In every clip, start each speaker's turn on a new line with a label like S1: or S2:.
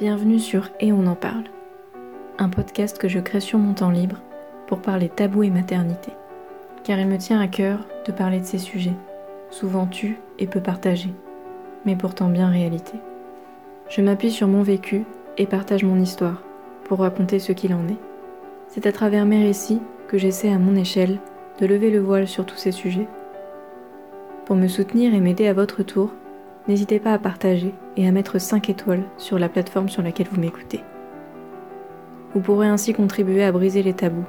S1: Bienvenue sur Et on en parle, un podcast que je crée sur mon temps libre pour parler tabou et maternité, car il me tient à cœur de parler de ces sujets, souvent tus et peu partagés, mais pourtant bien réalité. Je m'appuie sur mon vécu et partage mon histoire pour raconter ce qu'il en est. C'est à travers mes récits que j'essaie à mon échelle de lever le voile sur tous ces sujets. Pour me soutenir et m'aider à votre tour, n'hésitez pas à partager et à mettre 5 étoiles sur la plateforme sur laquelle vous m'écoutez. Vous pourrez ainsi contribuer à briser les tabous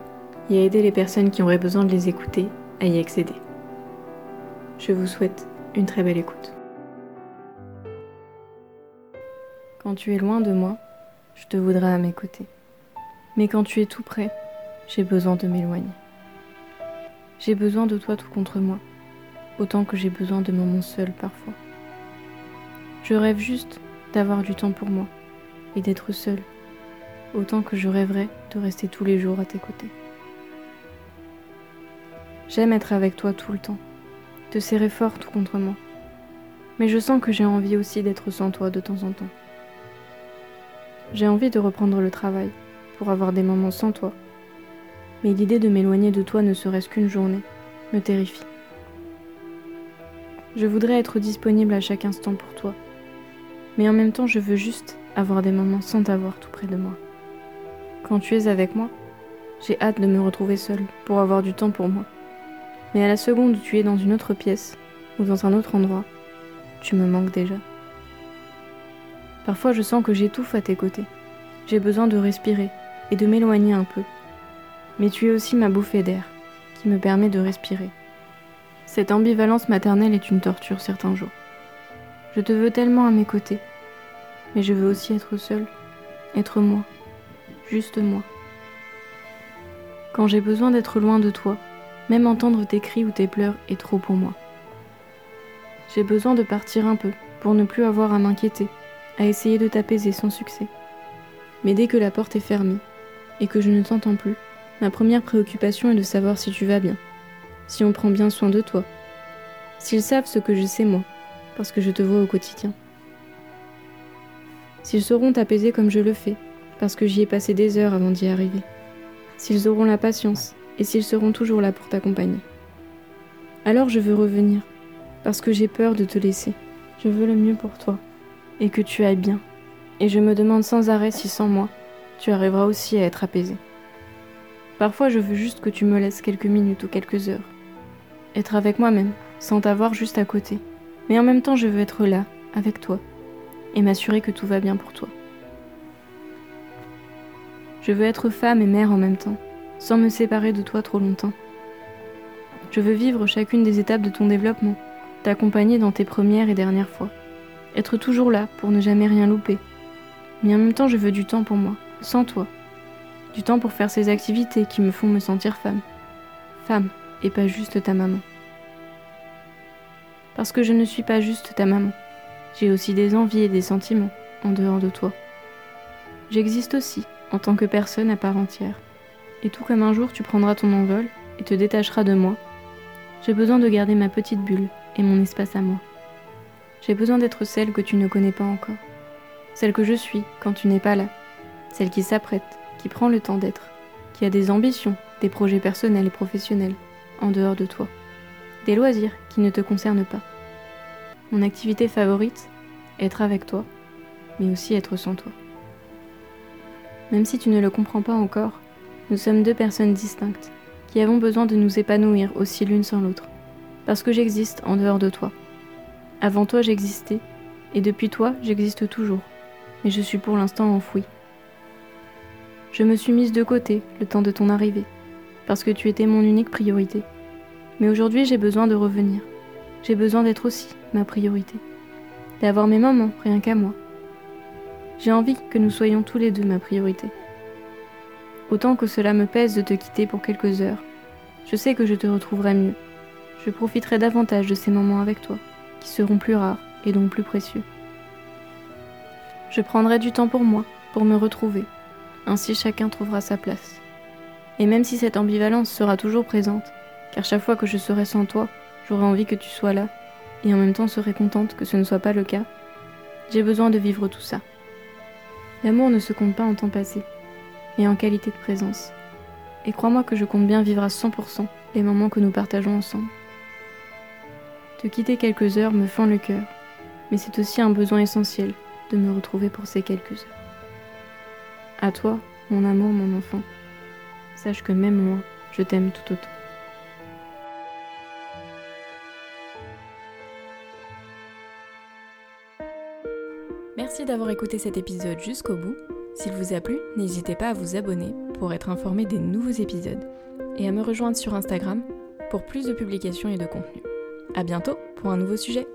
S1: et à aider les personnes qui auraient besoin de les écouter à y accéder. Je vous souhaite une très belle écoute. Quand tu es loin de moi, je te voudrais à mes côtés. Mais quand tu es tout près, j'ai besoin de m'éloigner. J'ai besoin de toi tout contre moi, autant que j'ai besoin de moments seuls parfois. Je rêve juste d'avoir du temps pour moi et d'être seule, autant que je rêverais de rester tous les jours à tes côtés. J'aime être avec toi tout le temps, te serrer fort contre moi, mais je sens que j'ai envie aussi d'être sans toi de temps en temps. J'ai envie de reprendre le travail pour avoir des moments sans toi, mais l'idée de m'éloigner de toi ne serait-ce qu'une journée me terrifie. Je voudrais être disponible à chaque instant pour toi, mais en même temps je veux juste avoir des moments sans t'avoir tout près de moi. Quand tu es avec moi, j'ai hâte de me retrouver seule pour avoir du temps pour moi. Mais à la seconde où tu es dans une autre pièce ou dans un autre endroit, tu me manques déjà. Parfois je sens que j'étouffe à tes côtés. J'ai besoin de respirer et de m'éloigner un peu. Mais tu es aussi ma bouffée d'air qui me permet de respirer. Cette ambivalence maternelle est une torture certains jours. Je te veux tellement à mes côtés, mais je veux aussi être seule, être moi, juste moi. Quand j'ai besoin d'être loin de toi, même entendre tes cris ou tes pleurs est trop pour moi. J'ai besoin de partir un peu pour ne plus avoir à m'inquiéter, à essayer de t'apaiser sans succès. Mais dès que la porte est fermée et que je ne t'entends plus, ma première préoccupation est de savoir si tu vas bien, si on prend bien soin de toi, s'ils savent ce que je sais moi, parce que je te vois au quotidien. S'ils sauront t'apaiser comme je le fais, parce que j'y ai passé des heures avant d'y arriver. S'ils auront la patience, et s'ils seront toujours là pour t'accompagner. Alors je veux revenir, parce que j'ai peur de te laisser. Je veux le mieux pour toi, et que tu ailles bien. Et je me demande sans arrêt si sans moi, tu arriveras aussi à être apaisé. Parfois je veux juste que tu me laisses quelques minutes ou quelques heures. Être avec moi-même, sans t'avoir juste à côté mais en même temps je veux être là, avec toi, et m'assurer que tout va bien pour toi. Je veux être femme et mère en même temps, sans me séparer de toi trop longtemps. Je veux vivre chacune des étapes de ton développement, t'accompagner dans tes premières et dernières fois, être toujours là pour ne jamais rien louper. Mais en même temps je veux du temps pour moi, sans toi. Du temps pour faire ces activités qui me font me sentir femme. Femme, et pas juste ta maman parce que je ne suis pas juste ta maman. J'ai aussi des envies et des sentiments en dehors de toi. J'existe aussi en tant que personne à part entière. Et tout comme un jour tu prendras ton envol et te détacheras de moi, j'ai besoin de garder ma petite bulle et mon espace à moi. J'ai besoin d'être celle que tu ne connais pas encore. Celle que je suis quand tu n'es pas là. Celle qui s'apprête, qui prend le temps d'être, qui a des ambitions, des projets personnels et professionnels en dehors de toi des loisirs qui ne te concernent pas. Mon activité favorite, être avec toi, mais aussi être sans toi. Même si tu ne le comprends pas encore, nous sommes deux personnes distinctes, qui avons besoin de nous épanouir aussi l'une sans l'autre, parce que j'existe en dehors de toi. Avant toi j'existais, et depuis toi j'existe toujours, mais je suis pour l'instant enfouie. Je me suis mise de côté le temps de ton arrivée, parce que tu étais mon unique priorité. Mais aujourd'hui, j'ai besoin de revenir. J'ai besoin d'être aussi ma priorité. D'avoir mes moments rien qu'à moi. J'ai envie que nous soyons tous les deux ma priorité. Autant que cela me pèse de te quitter pour quelques heures, je sais que je te retrouverai mieux. Je profiterai davantage de ces moments avec toi, qui seront plus rares et donc plus précieux. Je prendrai du temps pour moi, pour me retrouver. Ainsi chacun trouvera sa place. Et même si cette ambivalence sera toujours présente, car chaque fois que je serai sans toi, j'aurai envie que tu sois là, et en même temps serai contente que ce ne soit pas le cas. J'ai besoin de vivre tout ça. L'amour ne se compte pas en temps passé, mais en qualité de présence. Et crois-moi que je compte bien vivre à 100% les moments que nous partageons ensemble. Te quitter quelques heures me fend le cœur, mais c'est aussi un besoin essentiel de me retrouver pour ces quelques heures. À toi, mon amour, mon enfant, sache que même moi, je t'aime tout autant.
S2: Merci d'avoir écouté cet épisode jusqu'au bout. S'il vous a plu, n'hésitez pas à vous abonner pour être informé des nouveaux épisodes et à me rejoindre sur Instagram pour plus de publications et de contenu. A bientôt pour un nouveau sujet.